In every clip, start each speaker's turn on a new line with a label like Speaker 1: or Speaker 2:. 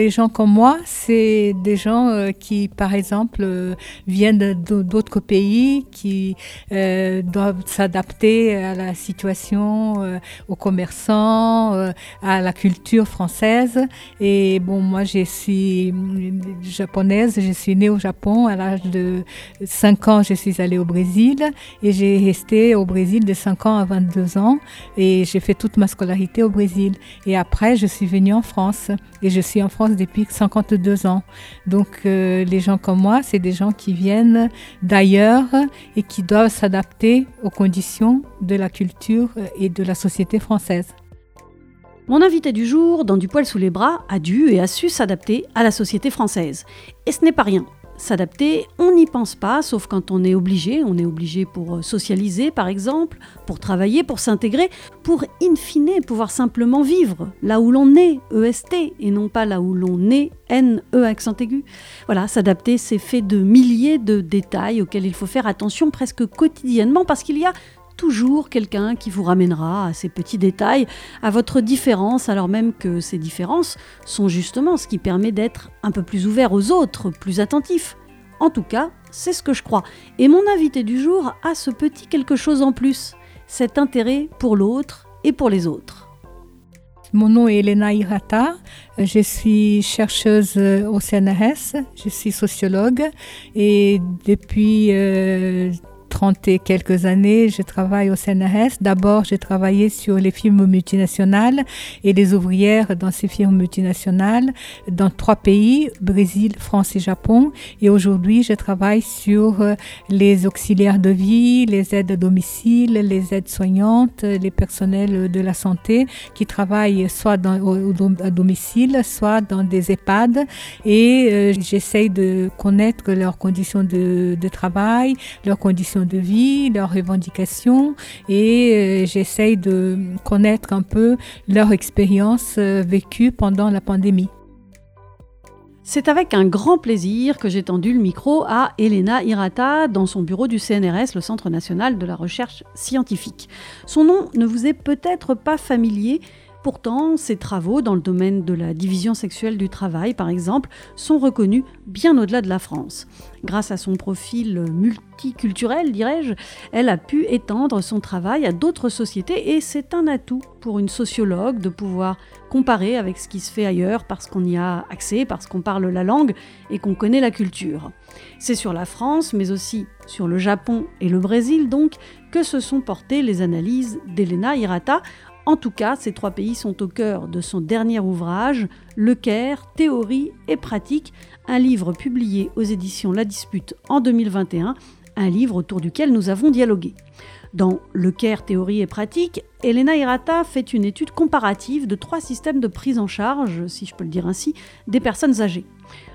Speaker 1: Les gens comme moi, c'est des gens euh, qui, par exemple, euh, viennent d'autres pays, qui euh, doivent s'adapter à la situation, aux commerçants, à la culture française. Et bon, moi, je suis japonaise, je suis née au Japon. À l'âge de 5 ans, je suis allée au Brésil et j'ai resté au Brésil de 5 ans à 22 ans et j'ai fait toute ma scolarité au Brésil. Et après, je suis venue en France et je suis en France depuis 52 ans. Donc euh, les gens comme moi, c'est des gens qui viennent d'ailleurs et qui doivent s'adapter aux conditions de la culture et de la société française.
Speaker 2: Mon invité du jour, dans Du poil sous les bras, a dû et a su s'adapter à la société française. Et ce n'est pas rien s'adapter, on n'y pense pas, sauf quand on est obligé. On est obligé pour euh, socialiser, par exemple, pour travailler, pour s'intégrer, pour in fine pouvoir simplement vivre là où l'on est, EST, et non pas là où l'on est, N-E accent aigu. Voilà, s'adapter, c'est fait de milliers de détails auxquels il faut faire attention presque quotidiennement parce qu'il y a toujours quelqu'un qui vous ramènera à ces petits détails, à votre différence, alors même que ces différences sont justement ce qui permet d'être un peu plus ouvert aux autres, plus attentif. En tout cas, c'est ce que je crois. Et mon invité du jour a ce petit quelque chose en plus, cet intérêt pour l'autre et pour les autres.
Speaker 1: Mon nom est Elena Hirata, je suis chercheuse au CNRS, je suis sociologue et depuis euh, 30 et quelques années, je travaille au CNRS. D'abord, j'ai travaillé sur les firmes multinationales et les ouvrières dans ces firmes multinationales dans trois pays, Brésil, France et Japon. Et aujourd'hui, je travaille sur euh, les auxiliaires de vie, les aides à domicile, les aides soignantes, les personnels de la santé qui travaillent soit dans, à domicile, soit dans des EHPAD. Et euh, j'essaye de connaître leurs conditions de, de travail, leurs conditions de vie, leurs revendications et euh, j'essaye de connaître un peu leur expérience euh, vécue pendant la pandémie.
Speaker 2: C'est avec un grand plaisir que j'ai tendu le micro à Elena Hirata dans son bureau du CNRS, le Centre national de la recherche scientifique. Son nom ne vous est peut-être pas familier, Pourtant, ses travaux dans le domaine de la division sexuelle du travail, par exemple, sont reconnus bien au-delà de la France. Grâce à son profil multiculturel, dirais-je, elle a pu étendre son travail à d'autres sociétés et c'est un atout pour une sociologue de pouvoir comparer avec ce qui se fait ailleurs parce qu'on y a accès, parce qu'on parle la langue et qu'on connaît la culture. C'est sur la France, mais aussi sur le Japon et le Brésil donc, que se sont portées les analyses d'Elena Hirata en tout cas, ces trois pays sont au cœur de son dernier ouvrage, Le Caire, théorie et pratique, un livre publié aux éditions La Dispute en 2021, un livre autour duquel nous avons dialogué. Dans Le Caire, théorie et pratique, Elena Hirata fait une étude comparative de trois systèmes de prise en charge, si je peux le dire ainsi, des personnes âgées.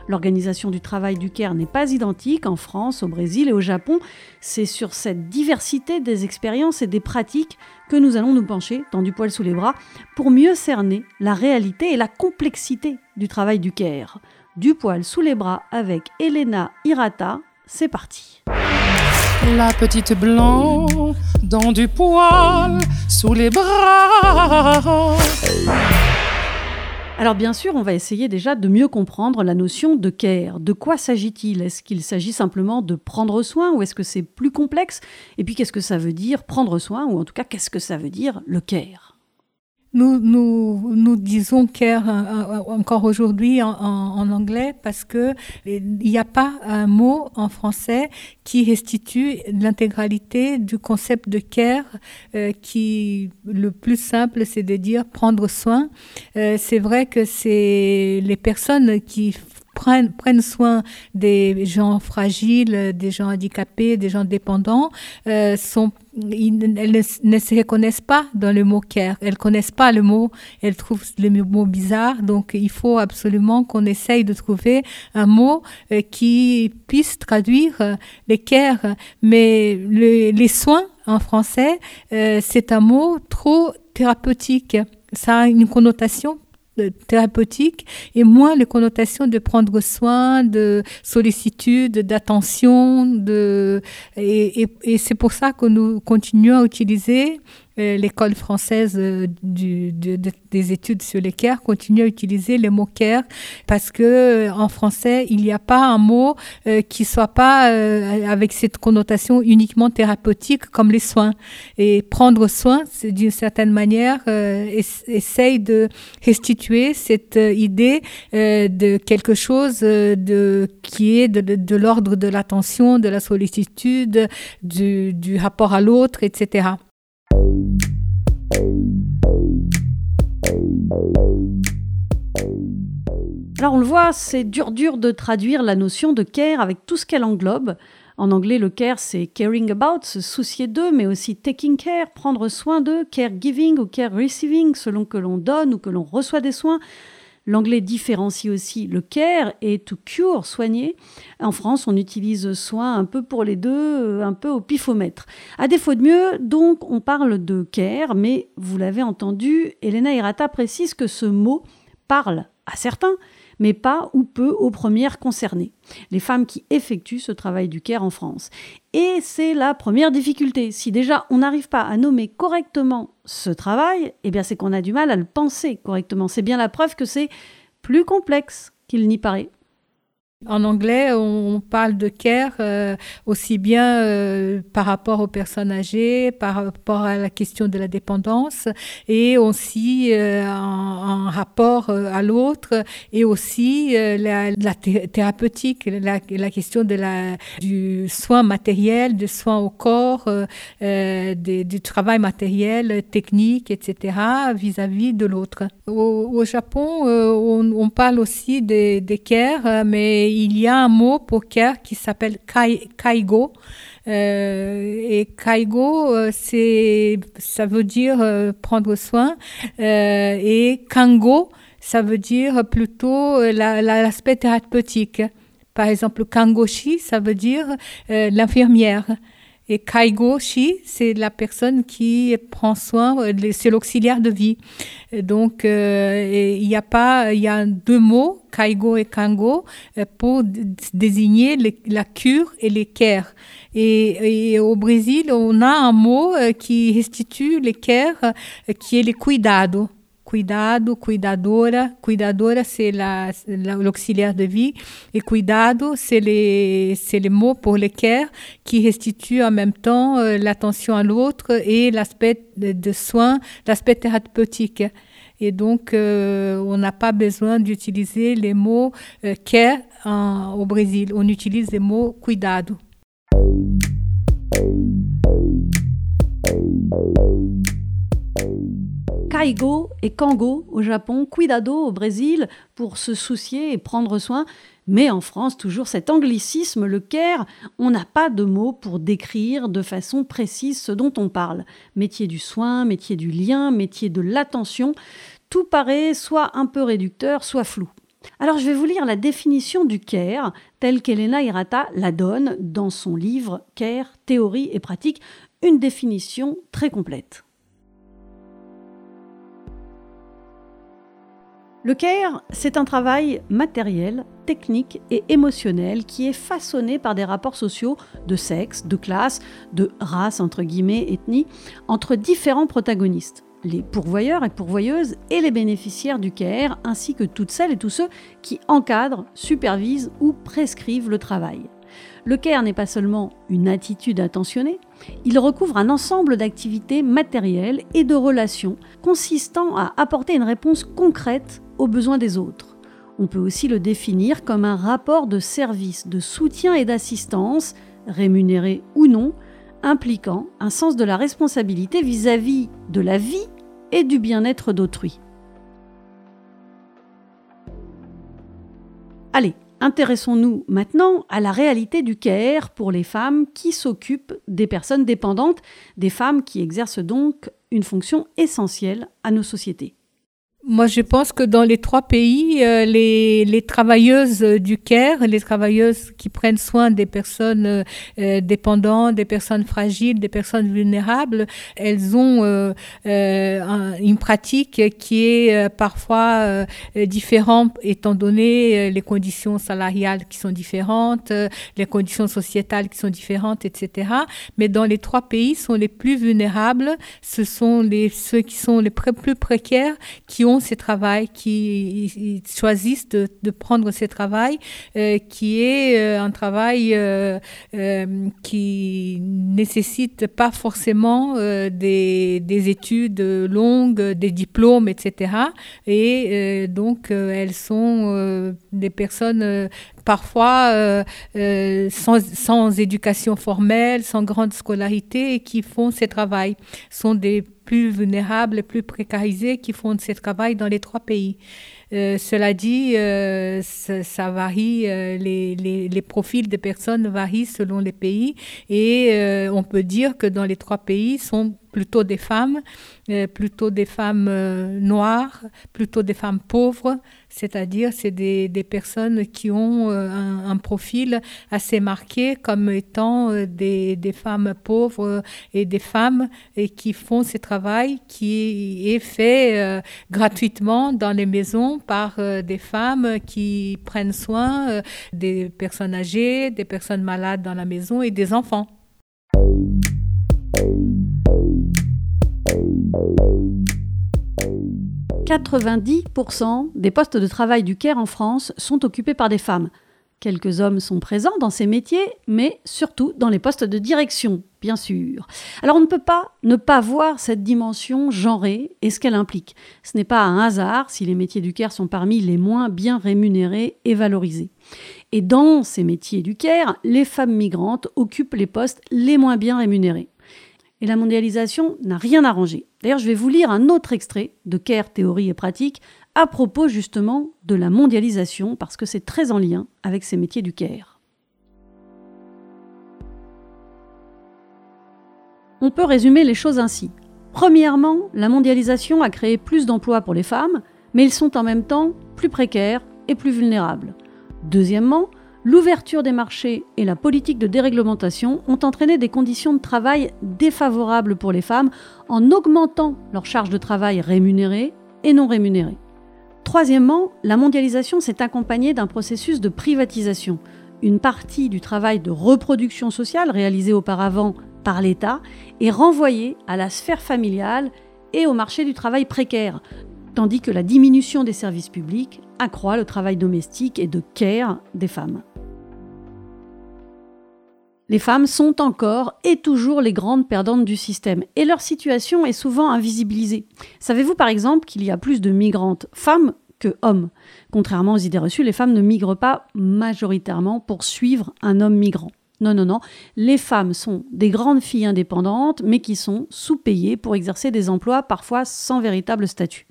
Speaker 2: L'organisation du travail du Caire n'est pas identique en France, au Brésil et au Japon. C'est sur cette diversité des expériences et des pratiques que nous allons nous pencher dans du poil sous les bras pour mieux cerner la réalité et la complexité du travail du Caire. Du poil sous les bras avec Elena Hirata, c'est parti.
Speaker 3: La petite blanc dans du poil sous les bras.
Speaker 2: Alors bien sûr, on va essayer déjà de mieux comprendre la notion de care. De quoi s'agit-il? Est-ce qu'il s'agit simplement de prendre soin ou est-ce que c'est plus complexe? Et puis qu'est-ce que ça veut dire prendre soin ou en tout cas qu'est-ce que ça veut dire le care?
Speaker 1: Nous, nous, nous disons care euh, euh, encore aujourd'hui en, anglais parce que il n'y a pas un mot en français qui restitue l'intégralité du concept de care euh, qui le plus simple c'est de dire prendre soin. c'est vrai que c'est les personnes qui prennent, soin des gens fragiles, des gens handicapés, des gens dépendants, euh, elles ne, se reconnaissent pas dans le mot care. Elles connaissent pas le mot, elles trouvent le mot bizarre. Donc, il faut absolument qu'on essaye de trouver un mot euh, qui puisse traduire euh, les care. Mais les soins en français, c'est un mot trop thérapeutique. Ça a une connotation thérapeutique et moins les connotations de prendre soin, de sollicitude, d'attention. De, et, et, et c'est pour ça que nous continuons à utiliser l'école française du, des études sur les care continue à utiliser le mot care parce que en français, il n'y a pas un mot qui soit pas avec cette connotation uniquement thérapeutique comme les soins. Et prendre soin, d'une certaine manière, essaye de restituer cette idée de quelque chose de, qui est de, l'ordre de l'attention, de la sollicitude, du, du rapport à l'autre, etc.
Speaker 2: Alors on le voit, c'est dur dur de traduire la notion de care avec tout ce qu'elle englobe. En anglais, le care, c'est caring about, se soucier d'eux, mais aussi taking care, prendre soin d'eux, caregiving ou care receiving, selon que l'on donne ou que l'on reçoit des soins. L'anglais différencie aussi le care et to cure, soigner. En France, on utilise soin un peu pour les deux, euh, un peu au pifomètre. À défaut de mieux, donc, on parle de care, mais vous l'avez entendu, Elena Hirata précise que ce mot parle à certains, mais pas ou peu aux premières concernées, les femmes qui effectuent ce travail du care en France. Et c'est la première difficulté. Si déjà on n'arrive pas à nommer correctement ce travail, eh bien c'est qu'on a du mal à le penser correctement. C'est bien la preuve que c'est plus complexe qu'il n'y paraît.
Speaker 1: En anglais, on parle de care euh, aussi bien euh, par rapport aux personnes âgées, par rapport à la question de la dépendance, et aussi euh, en, rapport à l'autre, et aussi la, thérapeutique, la, question de la, du soin matériel, du soin au corps, du travail matériel, technique, etc., vis-à-vis de l'autre. Au, Japon, on, parle aussi des, des care, mais il y a un mot pour care qui s'appelle kaigo. Euh, et kaigo, euh, c'est, ça veut dire euh, prendre soin. et kango, ça veut dire plutôt l'aspect thérapeutique. Par exemple, kangoshi, ça veut dire l'infirmière. Et Kaigo-shi, c'est la personne qui prend soin, c'est l'auxiliaire de vie. Donc, il y a pas, il y a deux mots, Kaigo et Kango, euh, pour désigner la cure et les care. Et, au Brésil, on a un mot euh, qui restitue les care, euh, qui est les cuidado cuidado, cuidadora. Cuidadora, c'est l'auxiliaire de vie. Et cuidado, c'est les, les mots pour les care qui restituent en même temps euh, l'attention à l'autre et l'aspect de, soins, l'aspect thérapeutique. Et donc, euh, on n'a pas besoin d'utiliser les mots euh, care au Brésil. On utilise les mots cuidado.
Speaker 2: Kaigo et Kango au Japon, Cuidado au Brésil pour se soucier et prendre soin. Mais en France, toujours cet anglicisme, le care, on n'a pas de mots pour décrire de façon précise ce dont on parle. Métier du soin, métier du lien, métier de l'attention, tout paraît soit un peu réducteur, soit flou. Alors je vais vous lire la définition du care telle qu'Elena Hirata la donne dans son livre Care, théorie et pratique, une définition très complète. Le CARE, c'est un travail matériel, technique et émotionnel qui est façonné par des rapports sociaux de sexe, de classe, de race, entre guillemets, ethnie, entre différents protagonistes les pourvoyeurs et pourvoyeuses et les bénéficiaires du CARE, ainsi que toutes celles et tous ceux qui encadrent, supervisent ou prescrivent le travail. Le CARE n'est pas seulement une attitude attentionnée, il recouvre un ensemble d'activités matérielles et de relations consistant à apporter une réponse concrète aux besoins des autres. On peut aussi le définir comme un rapport de service, de soutien et d'assistance, rémunéré ou non, impliquant un sens de la responsabilité vis-à-vis de la vie et du bien-être d'autrui. Allez, intéressons-nous maintenant à la réalité du CARE pour les femmes qui s'occupent des personnes dépendantes, des femmes qui exercent donc une fonction essentielle à nos sociétés.
Speaker 1: Moi, je pense que dans les trois pays, euh, les, travailleuses du CARE, les travailleuses qui prennent soin des personnes euh, dépendantes, des personnes fragiles, des personnes vulnérables, elles ont euh, une pratique qui est parfois différente étant donné les conditions salariales qui sont différentes, les conditions sociétales qui sont différentes, etc. Mais dans les trois pays, sont les plus vulnérables. Ce sont ceux qui sont les plus précaires, qui ont ces travails, qui choisissent de, prendre ces travails, euh, qui est euh, un travail euh, qui nécessite pas forcément des, des, études longues, des diplômes, etc. Et donc, elles sont des personnes parfois sans, sans, éducation formelle, sans grande scolarité, et qui font ces travails. sont des plus vulnérables, plus précarisés qui font ce travail dans les trois pays. Euh, cela dit, euh, ça, varie, euh, les, les, les, profils des personnes varient selon les pays et on peut dire que dans les trois pays sont plutôt des femmes, plutôt des femmes noires, plutôt des femmes pauvres, c'est-à-dire c'est des, personnes qui ont un, un, profil assez marqué comme étant des, des, femmes pauvres et des femmes qui font ce travail qui est fait gratuitement dans les maisons par euh, des femmes qui prennent soin euh, des personnes âgées, des personnes malades dans la maison et des enfants.
Speaker 2: « 90% des postes de travail du CARE en France sont occupés par des femmes. Quelques hommes sont présents dans ces métiers, mais surtout dans les postes de direction, bien sûr. Alors on ne peut pas ne pas voir cette dimension genrée et ce qu'elle implique. Ce n'est pas un hasard si les métiers du CARE sont parmi les moins bien rémunérés et valorisés. Et dans ces métiers du CARE, les femmes migrantes occupent les postes les moins bien rémunérés. Et la mondialisation n'a rien arrangé. D'ailleurs, je vais vous lire un autre extrait de CARE Théorie et Pratique à propos justement de la mondialisation, parce que c'est très en lien avec ces métiers du Caire. On peut résumer les choses ainsi. Premièrement, la mondialisation a créé plus d'emplois pour les femmes, mais ils sont en même temps plus précaires et plus vulnérables. Deuxièmement, l'ouverture des marchés et la politique de déréglementation ont entraîné des conditions de travail défavorables pour les femmes en augmentant leur charge de travail rémunérée et non rémunérée. Troisièmement, la mondialisation s'est accompagnée d'un processus de privatisation. Une partie du travail de reproduction sociale réalisé auparavant par l'État est renvoyée à la sphère familiale et au marché du travail précaire, tandis que la diminution des services publics accroît le travail domestique et de care des femmes. Les femmes sont encore et toujours les grandes perdantes du système et leur situation est souvent invisibilisée. Savez-vous par exemple qu'il y a plus de migrantes femmes que hommes? Contrairement aux idées reçues, les femmes ne migrent pas majoritairement pour suivre un homme migrant. Non, non, non. Les femmes sont des grandes filles indépendantes, mais qui sont sous-payées pour exercer des emplois parfois sans véritable statut.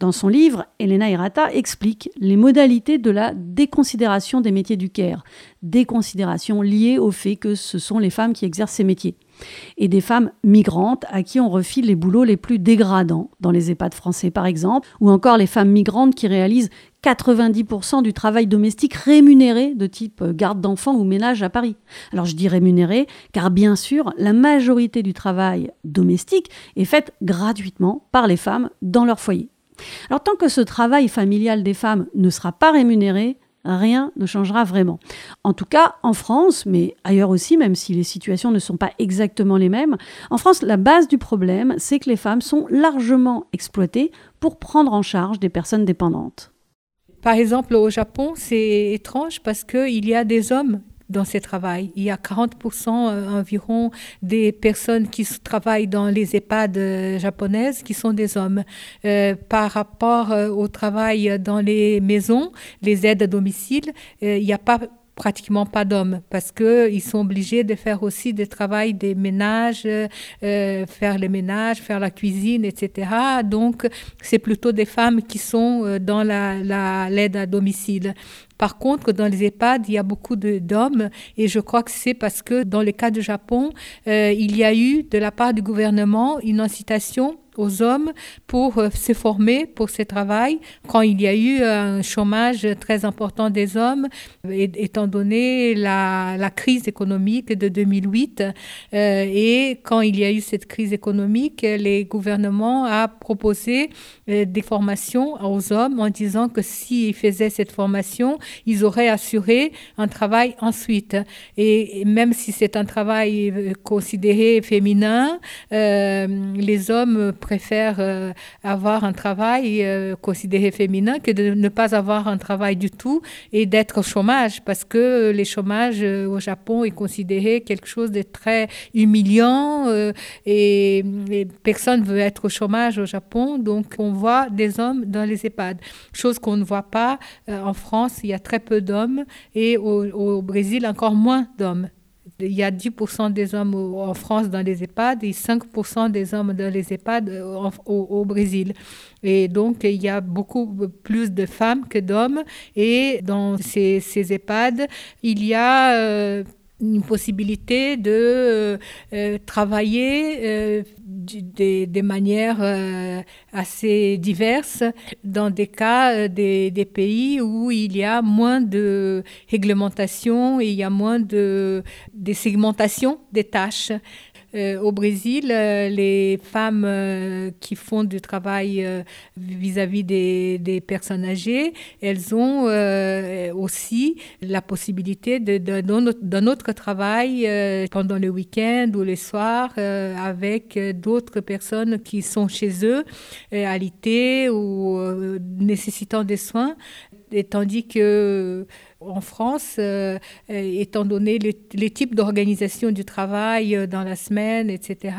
Speaker 2: Dans son livre, Elena Hirata explique les modalités de la déconsidération des métiers du Caire, déconsidération liée au fait que ce sont les femmes qui exercent ces métiers, et des femmes migrantes à qui on refile les boulots les plus dégradants, dans les EHPAD français par exemple, ou encore les femmes migrantes qui réalisent 90% du travail domestique rémunéré de type garde d'enfants ou ménage à Paris. Alors je dis rémunéré car bien sûr la majorité du travail domestique est faite gratuitement par les femmes dans leur foyer. Alors tant que ce travail familial des femmes ne sera pas rémunéré, rien ne changera vraiment. En tout cas, en France, mais ailleurs aussi, même si les situations ne sont pas exactement les mêmes, en France, la base du problème, c'est que les femmes sont largement exploitées pour prendre en charge des personnes dépendantes.
Speaker 1: Par exemple, au Japon, c'est étrange parce qu'il y a des hommes dans ces travaux. Il y a 40% euh, environ des personnes qui travaillent dans les EHPAD euh, japonaises qui sont des hommes. Euh, par rapport au travail dans les maisons, les aides à domicile, il n'y a pas pratiquement pas d'hommes parce qu'ils sont obligés de faire aussi des travail des ménages, faire les ménages, faire la cuisine, etc. Donc, c'est plutôt des femmes qui sont dans l'aide la, à domicile. Par contre, dans les EHPAD, il y a beaucoup d'hommes et je crois que c'est parce que dans le cas du Japon, euh, il y a eu de la part du gouvernement une incitation aux hommes pour euh, se former pour ce travail quand il y a eu un chômage très important des hommes, étant donné la, la crise économique de 2008. Euh, et quand il y a eu cette crise économique, les gouvernements ont proposé euh, des formations aux hommes en disant que s'ils faisaient cette formation, ils auraient assuré un travail ensuite. Et même si c'est un travail considéré féminin, les hommes préfèrent euh, avoir un travail euh, considéré féminin que de ne pas avoir un travail du tout et d'être au chômage parce que le chômage euh, au Japon est considéré quelque chose de très humiliant et, personne ne veut être au chômage au Japon. Donc on voit des hommes dans les EHPAD, chose qu'on ne voit pas en France. Il y a très peu d'hommes et au Brésil encore moins d'hommes il y a 10% des hommes en France dans les EHPAD et 5% des hommes dans les EHPAD euh, au, Brésil. Et donc, il y a beaucoup plus de femmes que d'hommes. Et dans ces, EHPAD, il y a... Euh, une possibilité de euh, euh, travailler euh, des, manières assez diverses dans des cas des, des, pays où il y a moins de réglementation et il y a moins de, de segmentation des tâches. Euh, au Brésil, euh, les femmes euh, qui font du travail vis-à-vis des, personnes âgées, elles ont aussi la possibilité d'un autre travail pendant le week-end ou les soirs avec d'autres personnes qui sont chez eux, alité ou nécessitant des soins, tandis que en France, euh, étant donné les, types d'organisation du travail euh, dans la semaine, etc.,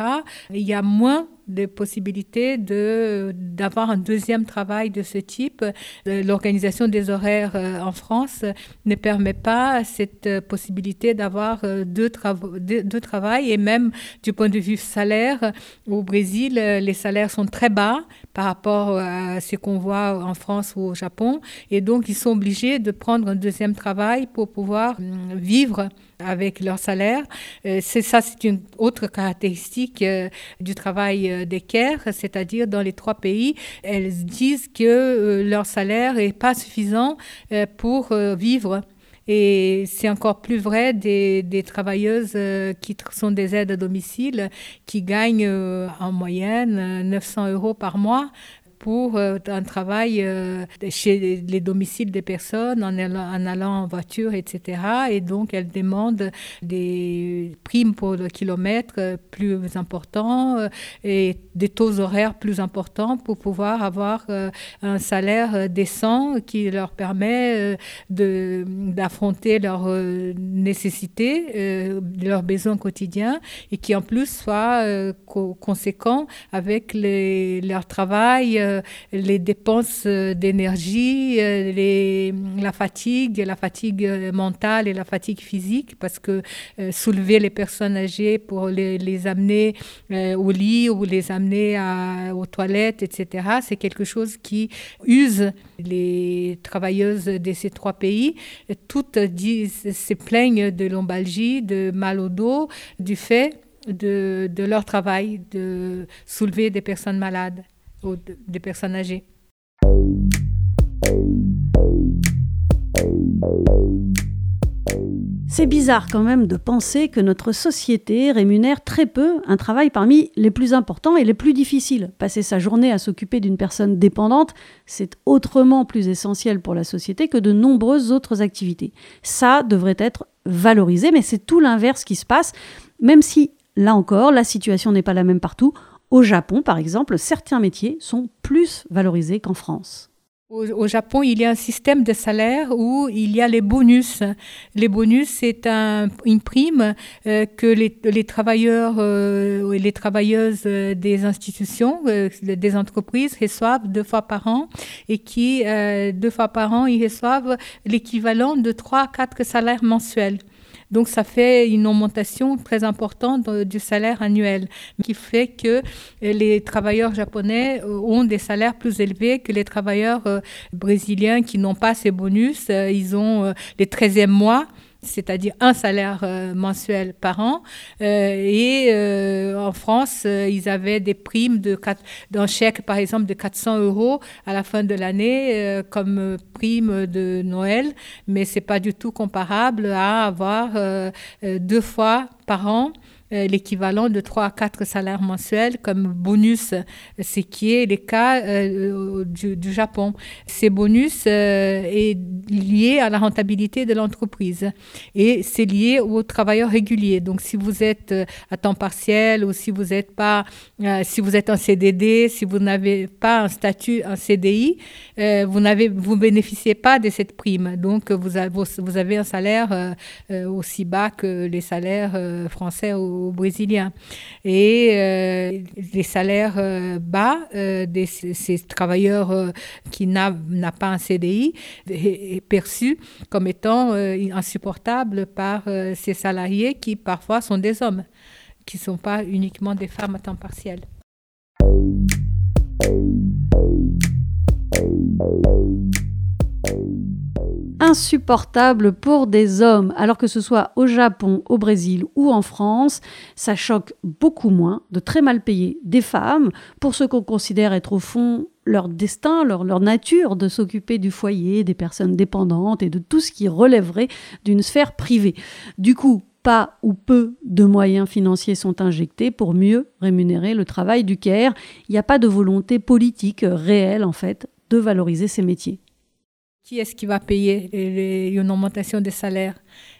Speaker 1: il y a moins de possibilités de, d'avoir un deuxième travail de ce type. Euh, l'organisation des horaires en France ne permet pas cette possibilité d'avoir deux, travaux, deux, travails et même du point de vue salaire, au Brésil, les salaires sont très bas par rapport à ce qu'on voit en France ou au Japon et donc ils sont obligés de prendre un deuxième travail pour pouvoir euh, vivre avec leur salaire. Euh, c'est ça, c'est une autre caractéristique euh, du travail d'équerre, c'est-à-dire dans les trois pays, elles disent que leur salaire n'est pas suffisant pour vivre. Et c'est encore plus vrai des travailleuses qui sont des aides à domicile, qui gagnent en moyenne 900 euros par mois pour euh, un travail euh, chez les domiciles des personnes en allant, en voiture, etc. Et donc, elle demande des primes pour le kilomètre euh, plus importants et des taux horaires plus importants pour pouvoir avoir un salaire décent qui leur permet d'affronter leurs nécessités, leurs besoins quotidiens et qui en plus soit conséquent avec leur travail les dépenses euh, d'énergie, euh, la fatigue, la fatigue mentale et la fatigue physique, parce que soulever les personnes âgées pour les, amener au lit ou les amener aux toilettes, etc., c'est quelque chose qui use les travailleuses de ces trois pays. Toutes se plaignent de lombalgie, de mal au dos, du fait de, leur travail, de soulever des personnes malades des personnes âgées.
Speaker 2: C'est bizarre quand même de penser que notre société rémunère très peu un travail parmi les plus importants et les plus difficiles. Passer sa journée à s'occuper d'une personne dépendante, c'est autrement plus essentiel pour la société que de nombreuses autres activités. Ça devrait être valorisé, mais c'est tout l'inverse qui se passe, même si, là encore, la situation n'est pas la même partout. Au Japon, par exemple, certains métiers sont plus valorisés qu'en France.
Speaker 1: Au, Japon, il y a un système de salaire où il y a les bonus. Les bonus, c'est une prime euh, que les, travailleurs euh, et les travailleuses euh, des institutions, des entreprises reçoivent deux fois par an et qui, deux fois par an, ils reçoivent l'équivalent de trois à quatre salaires mensuels. Donc ça fait une augmentation très importante du salaire annuel, qui fait que les travailleurs japonais euh, ont des salaires plus élevés que les travailleurs euh, brésiliens qui n'ont pas ces bonus. Euh, ils ont les 13e mois c'est-à-dire un salaire euh, mensuel par an. Euh, et euh, en France, ils avaient des primes de d'un chèque, par exemple, de 400 euros à la fin de l'année comme prime de Noël, mais c'est pas du tout comparable à avoir deux fois par an euh, l'équivalent de 3 à 4 salaires mensuels comme bonus, ce qui est le cas euh, du, Japon. Ces bonus euh, est lié à la rentabilité de l'entreprise et c'est lié aux travailleurs réguliers. Donc si vous êtes à temps partiel ou si vous êtes pas, si vous êtes en CDD, si vous n'avez pas un statut en CDI, vous n'avez, vous bénéficiez pas de cette prime. Donc vous avez, vous avez un salaire aussi bas que les salaires français brésiliens. Et euh, les salaires euh, bas euh, de ces, travailleurs qui n'ont pas un CDI est, perçu comme étant insupportable par ces salariés qui parfois sont des hommes, qui ne sont pas uniquement des femmes à temps partiel
Speaker 2: insupportable pour des hommes, alors que ce soit au Japon, au Brésil ou en France, ça choque beaucoup moins de très mal payer des femmes pour ce qu'on considère être au fond leur destin, leur, leur nature de s'occuper du foyer, des personnes dépendantes et de tout ce qui relèverait d'une sphère privée. Du coup, pas ou peu de moyens financiers sont injectés pour mieux rémunérer le travail du CARE. Il n'y a pas de volonté politique réelle, en fait, de valoriser ces métiers.
Speaker 1: Qui est-ce qui va payer une augmentation des salaires?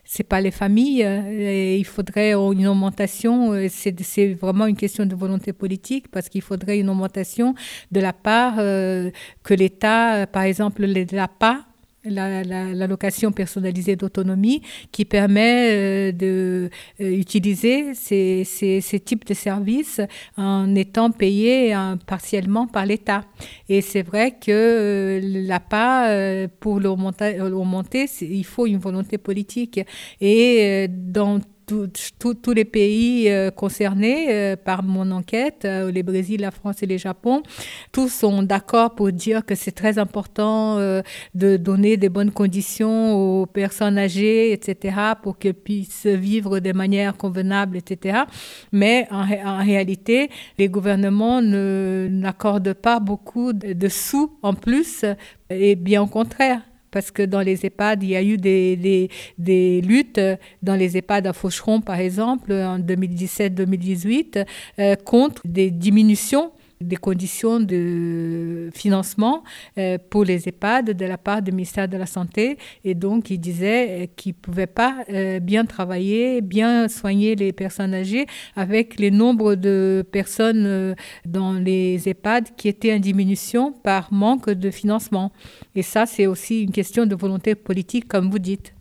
Speaker 1: C'est pas les familles. Euh, il faudrait une augmentation. Euh, c'est vraiment une question de volonté politique parce qu'il faudrait une augmentation de la part euh, que l'État, par exemple, l'APA, l'allocation la, personnalisée d'autonomie qui permet euh, d'utiliser euh, ces, ces, types de services en étant payés hein, partiellement par l'État. Et c'est vrai que euh, l'APA, euh, pour l'augmenter, il faut une volonté politique. Et dans tous les pays euh, concernés euh, par mon enquête, euh, les Brésil, la France et le Japon, tous sont d'accord pour dire que c'est très important de donner des bonnes conditions aux personnes âgées, etc., pour qu'elles puissent vivre de manière convenable, etc. Mais en, réalité, les gouvernements n'accordent pas beaucoup de, de sous en plus, et bien au contraire parce que dans les EHPAD, il y a eu des, luttes dans les EHPAD à Faucheron, par exemple, en 2017-2018, euh, contre des diminutions des conditions de financement euh, pour les EHPAD de la part du ministère de la Santé. Et donc, il disait euh, qu'ils ne pouvaient pas euh, bien travailler, bien soigner les personnes âgées avec les nombres de personnes dans les EHPAD qui étaient en diminution par manque de financement. Et ça, c'est aussi une question de volonté politique, comme vous dites.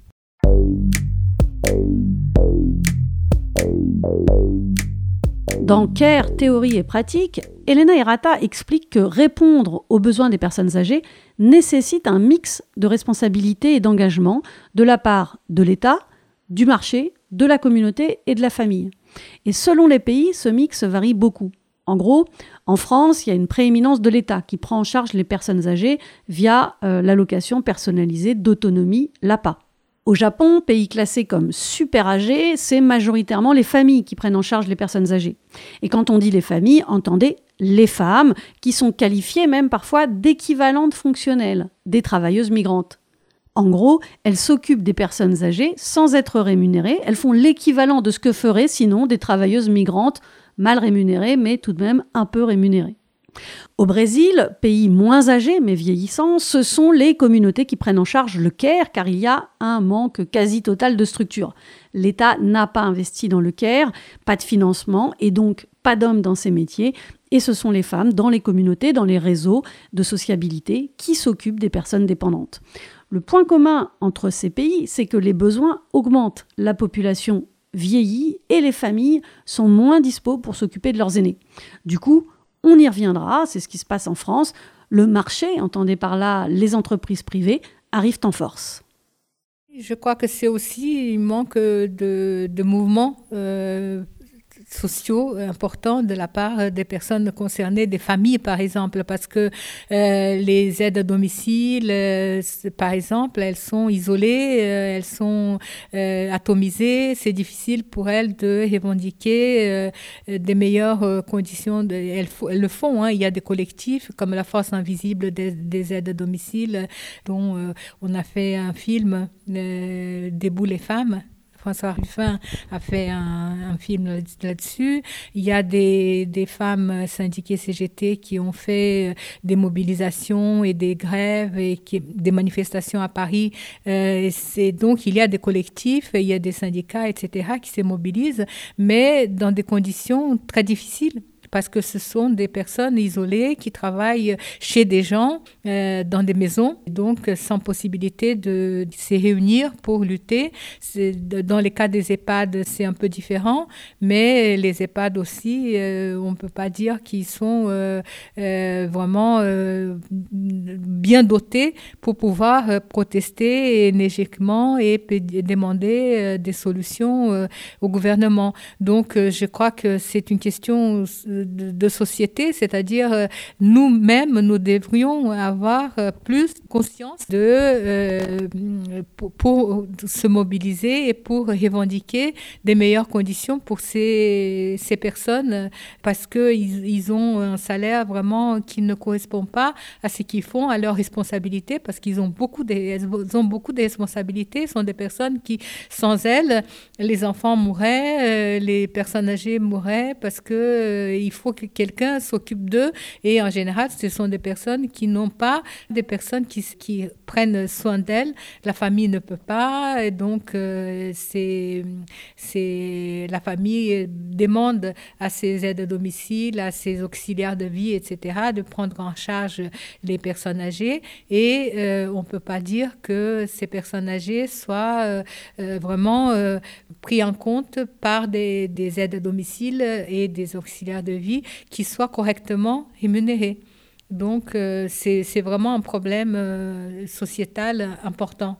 Speaker 2: Dans Care, théorie et pratique, Elena Hirata explique que répondre aux besoins des personnes âgées nécessite un mix de responsabilités et d'engagement de la part de l'État, du marché, de la communauté et de la famille. Et selon les pays, ce mix varie beaucoup. En gros, en France, il y a une prééminence de l'État qui prend en charge les personnes âgées via euh, l'allocation personnalisée d'autonomie, l'APA. Au Japon, pays classé comme super âgé, c'est majoritairement les familles qui prennent en charge les personnes âgées. Et quand on dit les familles, entendez les femmes, qui sont qualifiées même parfois d'équivalentes fonctionnelles, des travailleuses migrantes. En gros, elles s'occupent des personnes âgées sans être rémunérées, elles font l'équivalent de ce que feraient sinon des travailleuses migrantes mal rémunérées, mais tout de même un peu rémunérées. Au Brésil, pays moins âgé mais vieillissant, ce sont les communautés qui prennent en charge le CARE car il y a un manque quasi total de structures. L'État n'a pas investi dans le CARE, pas de financement et donc pas d'hommes dans ces métiers. Et ce sont les femmes dans les communautés, dans les réseaux de sociabilité qui s'occupent des personnes dépendantes. Le point commun entre ces pays, c'est que les besoins augmentent. La population vieillit et les familles sont moins dispos pour s'occuper de leurs aînés. Du coup, on y reviendra, c'est ce qui se passe en France. Le marché, entendez par là les entreprises privées, arrivent en force.
Speaker 1: Je crois que c'est aussi un manque de, mouvement. Euh, sociaux importants de la part des personnes concernées, des familles par exemple, parce que les aides à domicile, par exemple, elles sont isolées, elles sont atomisées, c'est difficile pour elles de revendiquer des meilleures conditions. Elles, le font, hein. il y a des collectifs comme la Force Invisible des, aides à domicile, dont on a fait un film, Debout les femmes, François Ruffin a fait un, film là-dessus. Il y a des, femmes syndiquées CGT qui ont fait euh, des mobilisations et des grèves et des manifestations à Paris. Euh, donc il y a des collectifs, il y a des syndicats, etc., qui se mobilisent, mais dans des conditions très difficiles parce que ce sont des personnes isolées qui travaillent chez des gens euh, dans des maisons, donc sans possibilité de se réunir pour lutter. Dans les cas des EHPAD, c'est un peu différent, mais les EHPAD aussi, euh, on ne peut pas dire qu'ils sont euh, vraiment bien dotés pour pouvoir protester énergiquement et demander des solutions au gouvernement. Donc, je crois que c'est une question de, société, c'est-à-dire euh, nous-mêmes, nous devrions avoir euh, plus conscience de, euh, pour, se mobiliser et pour revendiquer des meilleures conditions pour ces, ces personnes parce qu'ils ils ont un salaire vraiment qui ne correspond pas à ce qu'ils font, à leurs responsabilités, parce qu'ils ont beaucoup ont beaucoup de responsabilités. Sont des personnes qui, sans elles, les enfants mourraient, les personnes âgées mourraient parce que il faut que quelqu'un s'occupe d'eux. Et en général, ce sont des personnes qui n'ont pas, des personnes qui, prennent soin d'elles. La famille ne peut pas. Et donc, euh, c'est, la famille demande à ses aides à domicile, à ses auxiliaires de vie, etc., de prendre en charge les personnes âgées. Et euh, on ne peut pas dire que ces personnes âgées soient euh, vraiment prises en compte par des, des aides à domicile et des auxiliaires de vie qui soient correctement rémunérés. Donc euh, c'est vraiment un problème euh, sociétal important.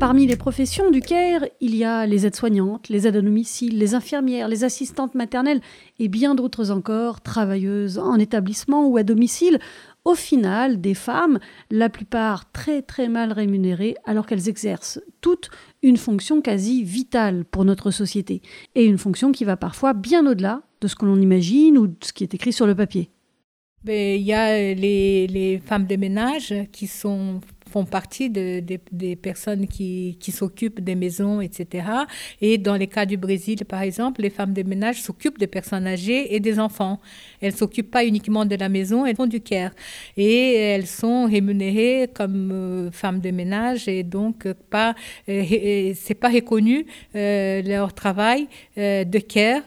Speaker 2: Parmi les professions du CARE, il y a les aides-soignantes, les aides à domicile, les infirmières, les assistantes maternelles et bien d'autres encore, travailleuses en établissement ou à domicile. Au final, des femmes, la plupart très très mal rémunérées, alors qu'elles exercent toutes une fonction quasi vitale pour notre société, et une fonction qui va parfois bien au-delà de ce que l'on imagine ou de ce qui est écrit sur le papier.
Speaker 1: Ben, il y a les, les femmes de ménage qui sont font partie de, des personnes qui, qui s'occupent des maisons, etc. Et dans les cas du Brésil, par exemple, les femmes de ménage s'occupent des personnes âgées et des enfants. Elles s'occupent pas uniquement de la maison, elles font du care. Et elles sont rémunérées comme euh, femmes de ménage et donc pas, euh, c'est pas reconnu euh, leur travail de care.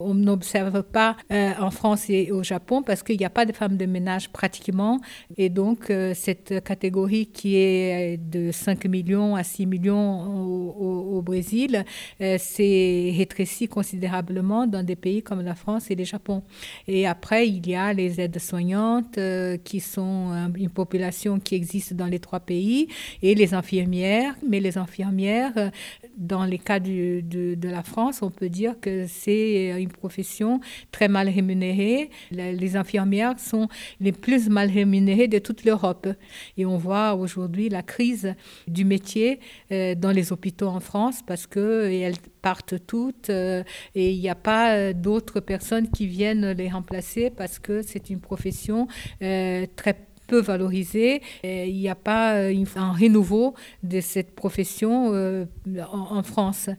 Speaker 1: On n'observe pas euh, en France et au Japon parce qu'il n'y a pas de femmes de ménage pratiquement. Et donc, euh, cette catégorie qui est de 5 millions à 6 millions au, Brésil euh, s'est rétrécie considérablement dans des pays comme la France et le Japon. Et après, il y a les aides soignantes qui sont une population qui existe dans les trois pays et les infirmières. Mais les infirmières, dans les cas de, de la France, on peut dire que c'est une profession très mal rémunérée. Les infirmières sont les plus mal rémunérées de toute l'Europe. Et on voit aujourd'hui la crise du métier euh, dans les hôpitaux en France parce qu'elles partent toutes euh, et il n'y a pas euh, d'autres personnes qui viennent les remplacer parce que c'est une profession très peu valorisée. Il n'y a pas un renouveau de cette profession en France.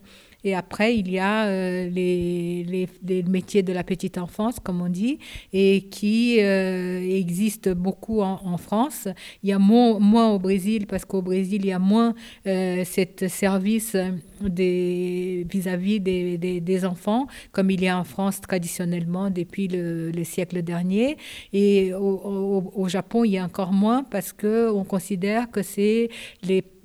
Speaker 1: Et après, il y a euh, les, les, métiers de la petite enfance, comme on dit, et qui euh, existent beaucoup en, France. Il y a moins, moins au Brésil, parce qu'au Brésil, il y a moins euh, ce service vis-à-vis des, des, enfants, comme il y a en France traditionnellement depuis le, le siècle dernier. Et au, au, Japon, il y a encore moins parce qu'on considère que c'est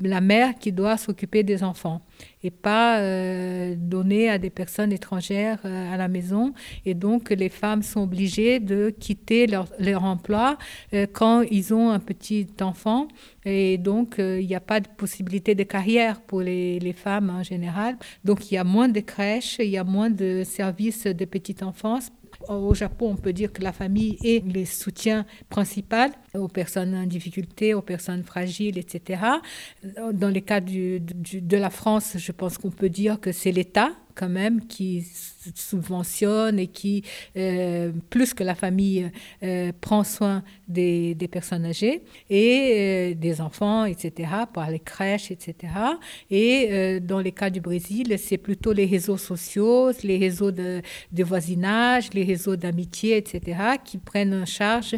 Speaker 1: la mère qui doit s'occuper des enfants et pas euh, donner à des personnes étrangères euh, à la maison. Et donc, les femmes sont obligées de quitter leur, emploi euh, quand ils ont un petit enfant. Et donc, il n'y a pas de possibilité de carrière pour les, femmes en général. Donc, il y a moins de crèches, il y a moins de services de petite enfance au Japon, on peut dire que la famille est le soutien principal aux personnes en difficulté, aux personnes fragiles, etc. Dans les cas de la France, je pense qu'on peut dire que c'est l'État quand même qui subventionne et qui, euh, plus que la famille, euh, prend soin des, personnes âgées et euh, des enfants, etc., par les crèches, etc. Et dans les cas du Brésil, c'est plutôt les réseaux sociaux, les réseaux de, de voisinage, les réseaux d'amitié, etc., qui prennent en charge,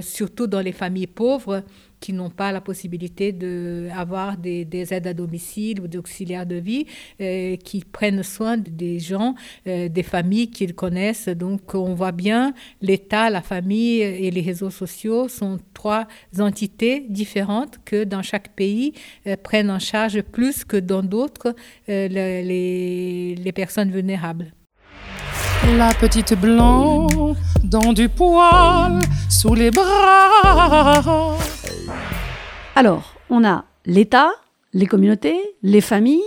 Speaker 1: surtout dans les familles pauvres, qui n'ont pas la possibilité d'avoir des, des aides à domicile ou d'auxiliaires de vie, euh, qui prennent soin des gens, euh, des familles qu'ils connaissent. Donc on voit bien l'État, la famille et les réseaux sociaux sont trois entités différentes que dans chaque pays euh, prennent en charge plus que dans d'autres les personnes vulnérables.
Speaker 3: La petite blanc dans du poil sous les bras.
Speaker 2: Alors, on a l'État, les communautés, les familles,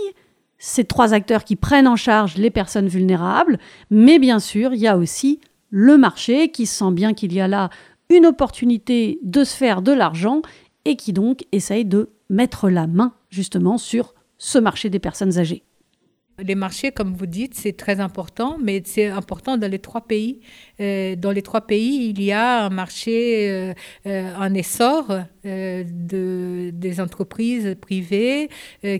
Speaker 2: ces trois acteurs qui prennent en charge les personnes vulnérables, mais bien sûr, il y a aussi le marché qui sent bien qu'il y a là une opportunité de se faire de l'argent et qui donc essaye de mettre la main justement sur ce marché des personnes âgées.
Speaker 1: Les marchés, comme vous dites, c'est très important, mais c'est important dans les trois pays. Euh, dans les trois pays, il y a un marché euh, euh, en essor de, des entreprises privées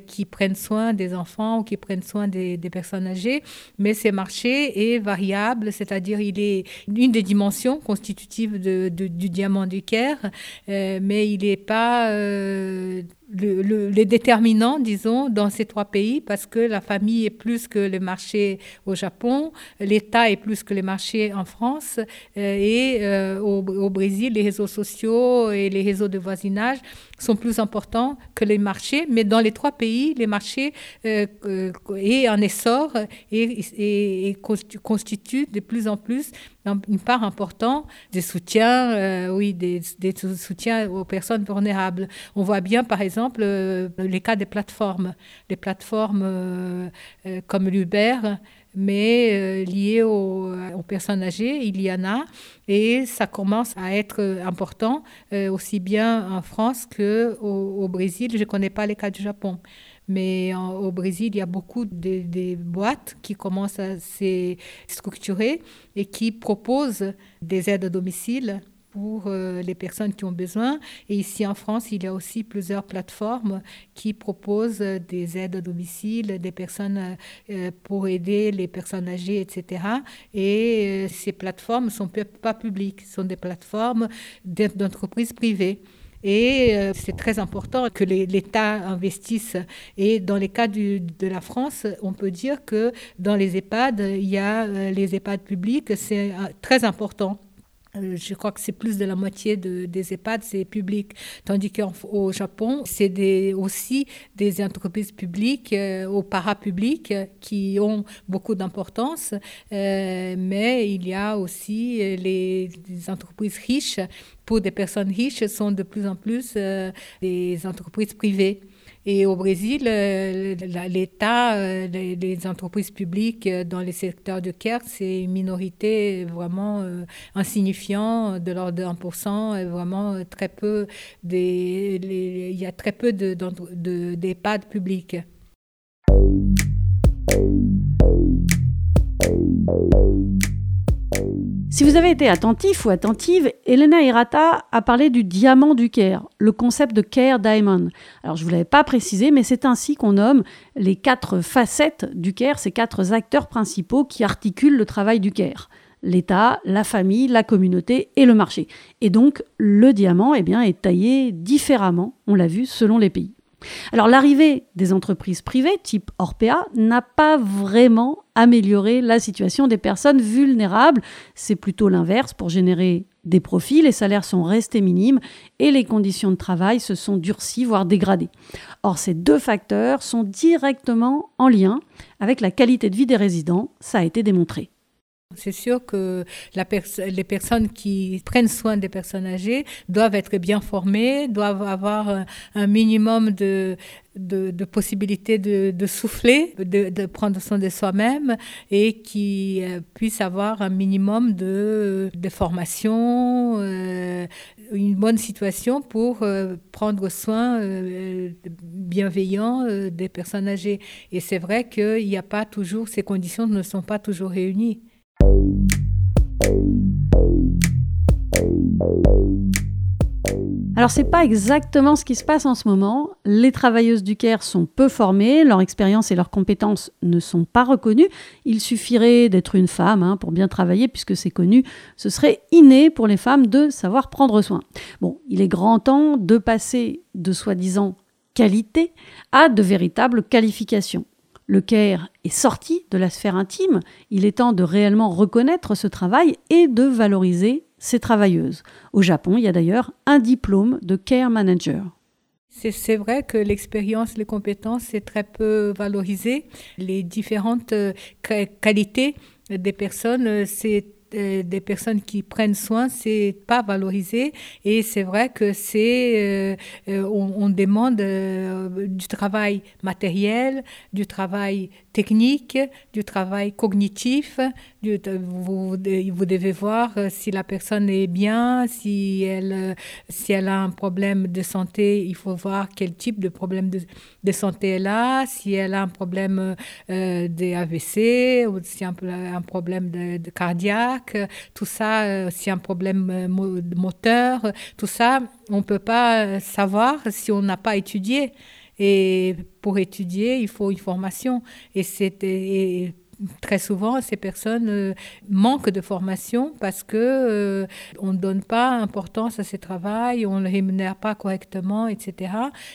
Speaker 1: qui prennent soin des enfants ou qui prennent soin des, personnes âgées. Mais ce marché est variable, c'est-à-dire il est une des dimensions constitutives du diamant du Caire, mais il n'est pas le, les déterminants, disons, dans ces trois pays, parce que la famille est plus que le marché au Japon, l'État est plus que le marché en France, euh, et euh, au, au, Brésil, les réseaux sociaux et les réseaux de sont plus importants que les marchés, mais dans les trois pays, les marchés euh, euh est en essor et, et, constituent de plus en plus une part importante des soutiens, euh, oui, des, des, soutiens aux personnes vulnérables. On voit bien, par exemple, euh, les cas des plateformes, les plateformes euh, comme l'Uber mais liées aux, personnes âgées, il y en a, et ça commence à être important, aussi bien en France qu'au au Brésil. Je ne connais pas les cas du Japon. Mais au Brésil, il y a beaucoup de, boîtes qui commencent à se structurer et qui proposent des aides à domicile pour euh, les personnes qui ont besoin. Et ici en France, il y a aussi plusieurs plateformes qui proposent des aides à domicile, des personnes euh, pour aider les personnes âgées, etc. Et euh, ces plateformes ne sont pas publiques, ce sont des plateformes d'entreprises privées. Et euh, c'est très important que l'État investisse. Et dans les cas de la France, on peut dire que dans les EHPAD, il y a euh, les EHPAD publics, c'est euh, très important. Je crois que c'est plus de la moitié des EHPAD, c'est public. Tandis qu'au Japon, c'est aussi des entreprises publiques ou parapubliques qui ont beaucoup d'importance. mais il y a aussi les entreprises riches pour des personnes riches sont de plus en plus euh, des entreprises privées. Et au Brésil, euh, l'État, euh, les, entreprises publiques dans les secteurs de care, c'est une minorité vraiment insignifiante, de l'ordre de 1%, et vraiment très peu, des, il y a très peu d'EHPAD de, publics.
Speaker 2: Si vous avez été attentif ou attentive, Elena Hirata a parlé du diamant du Caire, le concept de Caire Diamond. Alors je ne vous l'avais pas précisé, mais c'est ainsi qu'on nomme les quatre facettes du Caire, ces quatre acteurs principaux qui articulent le travail du Caire. L'État, la famille, la communauté et le marché. Et donc le diamant eh bien, est taillé différemment, on l'a vu, selon les pays. Alors l'arrivée des entreprises privées type Orpea n'a pas vraiment amélioré la situation des personnes vulnérables. C'est plutôt l'inverse. Pour générer des profits, les salaires sont restés minimes et les conditions de travail se sont durcies, voire dégradées. Or, ces deux facteurs sont directement en lien avec la qualité de vie des résidents, ça a été démontré.
Speaker 1: C'est sûr que les personnes qui prennent soin des personnes âgées doivent être bien formées, doivent avoir un, minimum de, de, possibilités de, souffler, de, prendre soin de soi-même et qui euh, puissent avoir un minimum de, formation, euh, une bonne situation pour euh, prendre soin bienveillant des personnes âgées. Et c'est vrai qu'il n'y a pas toujours, ces conditions ne sont pas toujours réunies.
Speaker 2: Alors c'est pas exactement ce qui se passe en ce moment. Les travailleuses du Caire sont peu formées, leur expérience et leurs compétences ne sont pas reconnues. Il suffirait d'être une femme hein, pour bien travailler, puisque c'est connu. Ce serait inné pour les femmes de savoir prendre soin. Bon, il est grand temps de passer de soi-disant qualité à de véritables qualifications. Le Caire est sorti de la sphère intime, il est temps de réellement reconnaître ce travail et de valoriser ces travailleuses. Au Japon, il y a d'ailleurs un diplôme de Care Manager.
Speaker 1: C'est vrai que l'expérience, les compétences, c'est très peu valorisé. Les différentes euh, qualités des personnes, euh, c'est euh, des personnes qui prennent soin, c'est pas valorisé et c'est vrai que c'est on, demande du travail matériel, du travail technique, du travail cognitif. vous, vous, devez voir euh, si la personne est bien, si elle, euh, si elle a un problème de santé, il faut voir quel type de problème de, santé elle a, si elle a un problème euh, de AVC, ou si un, un problème de, cardiaque, tout ça, euh, si un problème moteur, tout ça, on ne peut pas savoir si on n'a pas étudié. Et pour étudier, il faut une formation. Et, c'est très souvent, ces personnes euh, manquent de formation parce que euh, on ne donne pas importance à ce travail, on ne le rémunère pas correctement, etc.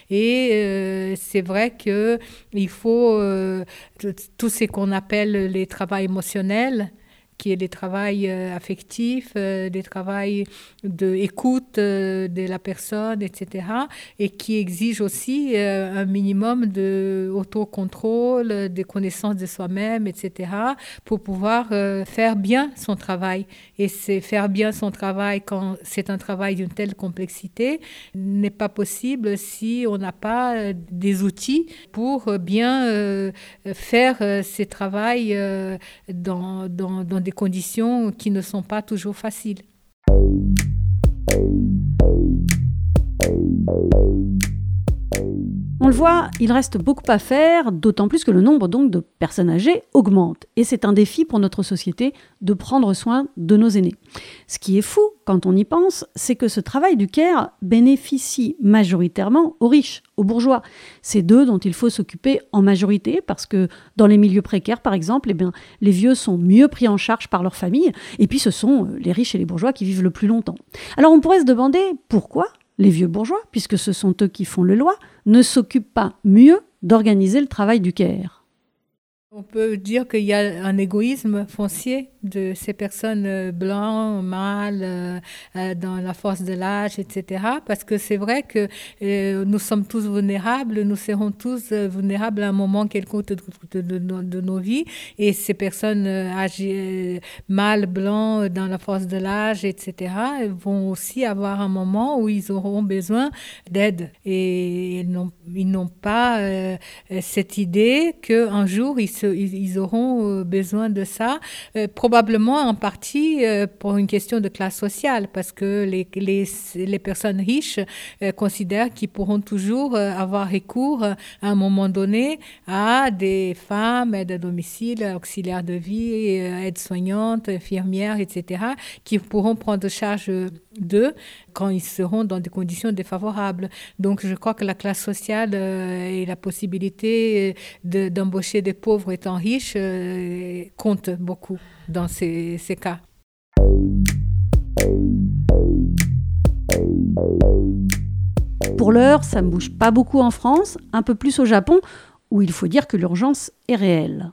Speaker 1: Et euh, c'est vrai que il faut tout ce qu'on appelle les travaux émotionnels qui est des travail euh, affectifs, euh, des travail d'écoute euh, de la personne, etc. Et qui exige aussi un minimum d'autocontrôle, de connaissance de soi-même, etc. pour pouvoir faire bien son travail. Et c'est faire bien son travail quand c'est un travail d'une telle complexité n'est pas possible si on n'a pas des outils pour bien faire ce travail dans, dans, dans des conditions qui ne sont pas toujours faciles.
Speaker 2: On le voit, il reste beaucoup à faire, d'autant plus que le nombre donc de personnes âgées augmente. Et c'est un défi pour notre société de prendre soin de nos aînés. Ce qui est fou quand on y pense, c'est que ce travail du CARE bénéficie majoritairement aux riches, aux bourgeois. C'est d'eux dont il faut s'occuper en majorité parce que dans les milieux précaires, par exemple, eh bien, les vieux sont mieux pris en charge par leur famille. Et puis ce sont euh, les riches et les bourgeois qui vivent le plus longtemps. Alors on pourrait se demander pourquoi les vieux bourgeois, puisque ce sont eux qui font les lois, ne s'occupent pas mieux d'organiser le travail du Caire.
Speaker 1: On peut dire qu'il y a un égoïsme foncier de ces personnes euh, blanches, mâles, euh, euh, dans la force de l'âge, etc. Parce que c'est vrai que nous sommes tous vulnérables, nous serons tous vulnérables à un moment quelconque de, nos vies. Et ces personnes âgées, mâles, blancs, dans la force de l'âge, etc., vont aussi avoir un moment où ils auront besoin d'aide. Et ils n'ont pas cette idée qu'un jour, ils, ils, auront besoin de ça. probablement probablement en partie euh, pour une question de classe sociale, parce que les, les, les personnes riches euh, considèrent qu'ils pourront toujours euh, avoir recours à un moment donné à des femmes, aides à domicile, auxiliaires de vie, aides-soignantes, infirmières, etc., qui pourront prendre charge d'eux quand ils seront dans des conditions défavorables. Donc je crois que la classe sociale et la possibilité d'embaucher des pauvres étant riches comptent beaucoup dans ces, ces cas.
Speaker 2: Pour l'heure, ça ne bouge pas beaucoup en France, un peu plus au Japon, où il faut dire que l'urgence est réelle.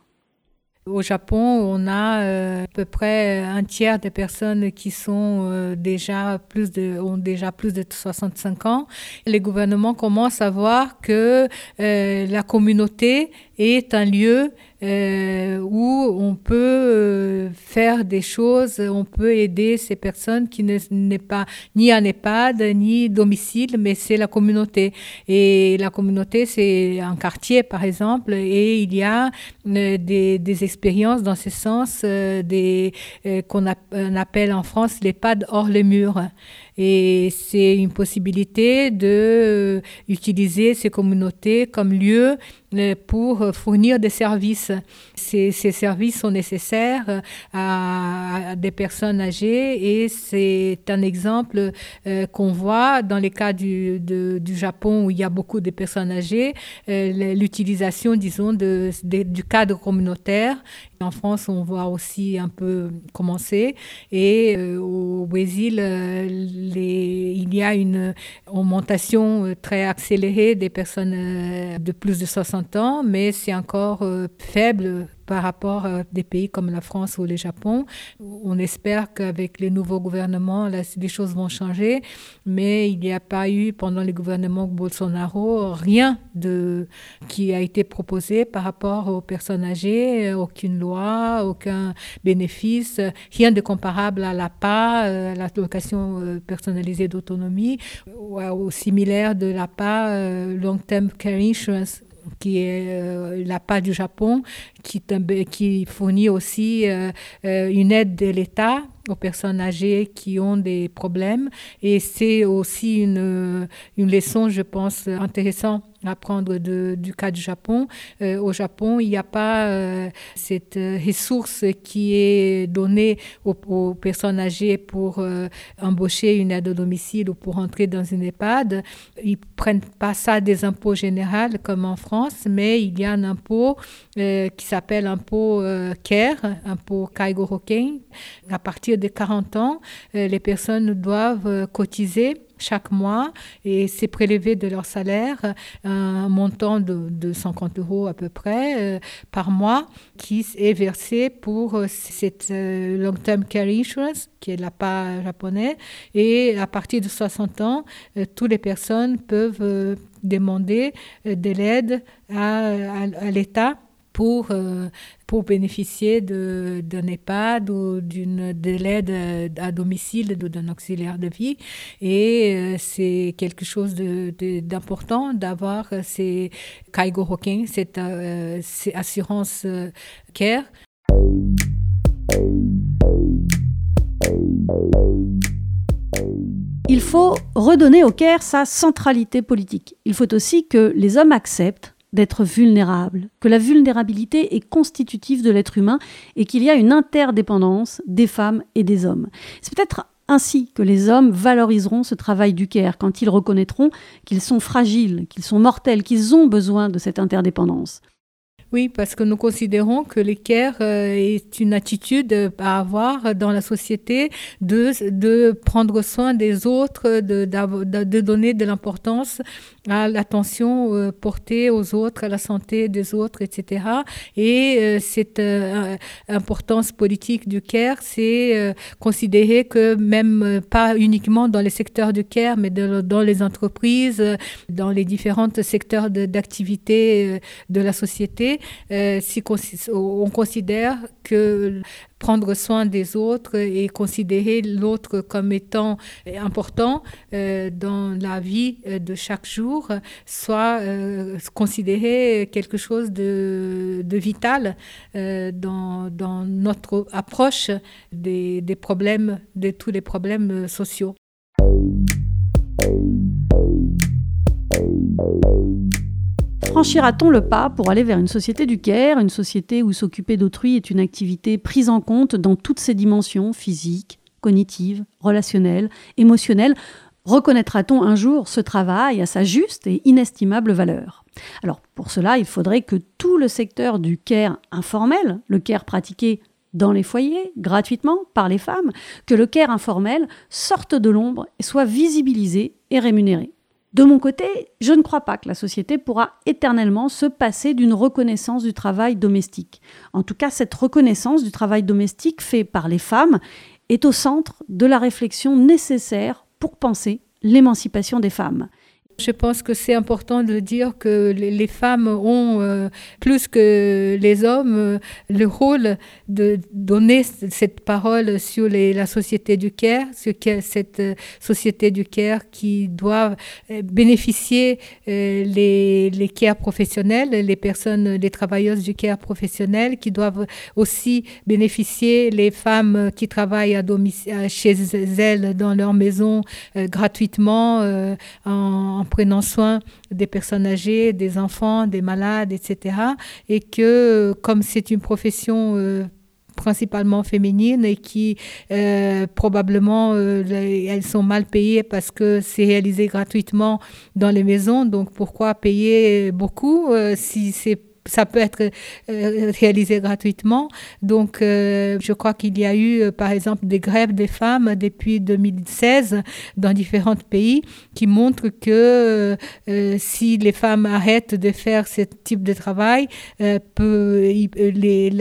Speaker 1: Au Japon, on a euh, à peu près un tiers des personnes qui sont euh, déjà plus de, ont déjà plus de 65 ans. Les gouvernements commencent à voir que euh, la communauté est un lieu euh, où on peut euh, faire des choses, on peut aider ces personnes qui n'est pas ni un EHPAD ni domicile, mais c'est la communauté. Et la communauté, c'est un quartier, par exemple, et il y a euh, des, des, expériences dans ce sens, des qu'on appelle en France l'EHPAD hors les murs. Et c'est une possibilité de utiliser ces communautés comme lieu euh, pour fournir des services. Ces, ces services sont nécessaires à, des personnes âgées et c'est un exemple euh, qu'on voit dans les cas du, du, Japon où il y a beaucoup de personnes âgées, euh, l'utilisation, disons, de, du cadre communautaire. En France, on voit aussi un peu commencer. Et au Brésil, les, il y a une augmentation très accélérée des personnes de plus de 60 ans, mais c'est encore euh, faible par rapport à des pays comme la France ou le Japon. On espère qu'avec les nouveaux gouvernements, les choses vont changer, mais il n'y a pas eu pendant les gouvernements Bolsonaro rien de, qui a été proposé par rapport aux personnes âgées, aucune loi, aucun bénéfice, rien de comparable à l'APA, euh, la location euh, personnalisée d'autonomie, ou, similaire de l'APA, euh, Long Term Care Insurance qui est euh, la part du Japon, qui, qui fournit aussi euh, euh, une aide de l'État aux personnes âgées qui ont des problèmes. Et c'est aussi une, une leçon, je pense, intéressante apprendre de, du cas du Japon. Euh, au Japon, il n'y a pas euh, cette euh, ressource qui est donnée aux, personnes âgées pour embaucher une aide au domicile ou pour entrer dans une EHPAD. Ils prennent pas ça des impôts généraux comme en France, mais il y a un impôt qui s'appelle impôt CARE, impôt Kaigo Hoken. À partir de 40 ans, les personnes doivent cotiser chaque mois et c'est prélevé de leur salaire un montant de, 50 euros à peu près euh, par mois qui est versé pour euh, cette euh, long term care insurance qui est la part japonais et à partir de 60 ans toutes les personnes peuvent demander de l'aide à l'État pour, euh, pour bénéficier d'un EHPAD ou de l'aide à domicile ou d'un auxiliaire de vie. Et euh, c'est quelque chose d'important d'avoir ces Kaigo Hoken, cette, euh, assurance care.
Speaker 2: Il faut redonner au CARE sa centralité politique. Il faut aussi que les hommes acceptent d'être vulnérable, que la vulnérabilité est constitutive de l'être humain et qu'il y a une interdépendance des femmes et des hommes. C'est peut-être ainsi que les hommes valoriseront ce travail du Caire quand ils reconnaîtront qu'ils sont fragiles, qu'ils sont mortels, qu'ils ont besoin de cette interdépendance.
Speaker 1: Oui, parce que nous considérons que l'équerre euh, est une attitude à avoir dans la société de, prendre soin des autres, de donner de l'importance à l'attention euh, portée aux autres, à la santé des autres, etc. Et euh, cette importance politique du CARE, c'est considérer que même pas uniquement dans les secteurs du CARE, mais dans les entreprises, dans les différents secteurs d'activité de la société, euh, on considère que prendre soin des autres et considérer l'autre comme étant important euh, dans la vie euh, de chaque jour soit considéré quelque chose de, vital dans, dans, notre approche des, des problèmes, de tous les problèmes sociaux.
Speaker 2: Franchira-t-on le pas pour aller vers une société du Caire, une société où s'occuper d'autrui est une activité prise en compte dans toutes ses dimensions physiques, cognitives, relationnelles, émotionnelles Reconnaîtra-t-on un jour ce travail à sa juste et inestimable valeur? Alors pour cela, il faudrait que tout le secteur du care informel, le care pratiqué dans les foyers, gratuitement, par les femmes, que le care informel sorte de l'ombre et soit visibilisé et rémunéré. De mon côté, je ne crois pas que la société pourra éternellement se passer d'une reconnaissance du travail domestique. En tout cas, cette reconnaissance du travail domestique fait par les femmes est au centre de la réflexion nécessaire pour penser l'émancipation des femmes.
Speaker 1: Je pense que c'est important de dire que les femmes ont, euh, plus que les hommes, euh, le rôle de donner cette parole sur la société du Caire, sur cette euh, société du Caire qui doit bénéficier les, les professionnels, les personnes, les travailleuses du Caire professionnel, qui doivent aussi bénéficier les femmes qui travaillent à chez elles dans leur maison gratuitement en en prenant soin des personnes âgées, des enfants, des malades, etc. Et que comme c'est une profession euh, principalement féminine et qui euh, probablement euh, elles sont mal payées parce que c'est réalisé gratuitement dans les maisons. Donc pourquoi payer beaucoup si c'est ça peut être euh, réalisé gratuitement. Donc, euh, je crois qu'il y a eu, euh, par exemple, des grèves des femmes depuis 2016 dans différents pays qui montrent que si les femmes arrêtent de faire ce type de travail, la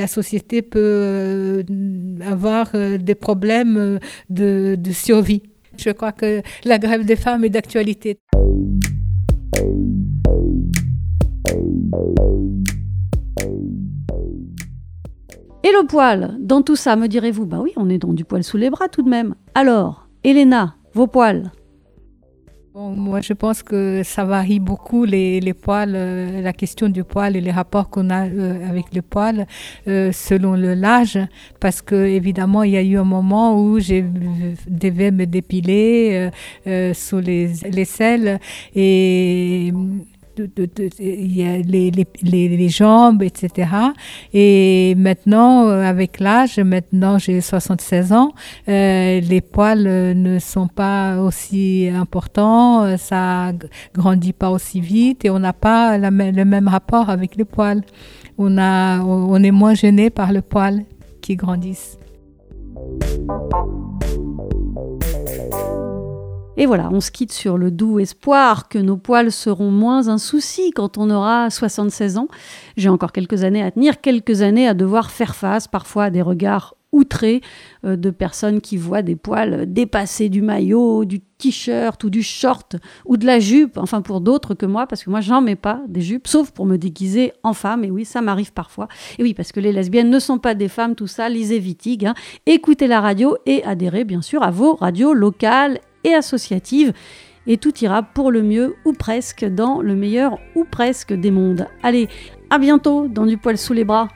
Speaker 1: société peut avoir des problèmes de survie. Je crois que la grève des femmes est d'actualité.
Speaker 2: Et le poil Dans tout ça, me direz-vous, bah oui, on est dans du poil sous les bras tout de même. Alors, Elena, vos poils
Speaker 1: moi, je pense que ça varie beaucoup les, les poils, euh, la question du poil et les rapports qu'on a euh, avec le poil euh, selon le l'âge, parce que évidemment, il y a eu un moment où je devais me dépiler sous les, les selles et a les, les, les, jambes, etc. Et maintenant, euh, avec l'âge, maintenant j'ai 76 ans, euh, les poils euh, ne sont pas aussi importants, ça grandit pas aussi vite et on n'a pas la, le même rapport avec les poils. On, a, on est moins gêné par le poil qui grandissent.
Speaker 2: Et voilà, on se quitte sur le doux espoir que nos poils seront moins un souci quand on aura 76 ans. J'ai encore quelques années à tenir, quelques années à devoir faire face parfois à des regards outrés euh, de personnes qui voient des poils dépasser du maillot, du t-shirt ou du short ou de la jupe, enfin pour d'autres que moi, parce que moi j'en mets pas des jupes, sauf pour me déguiser en femme, et oui, ça m'arrive parfois. Et oui, parce que les lesbiennes ne sont pas des femmes, tout ça, lisez Vitig, hein. écoutez la radio et adhérez bien sûr à vos radios locales et associative. Et tout ira pour le mieux ou presque dans le meilleur ou presque des mondes. Allez, à bientôt dans du poil sous les bras.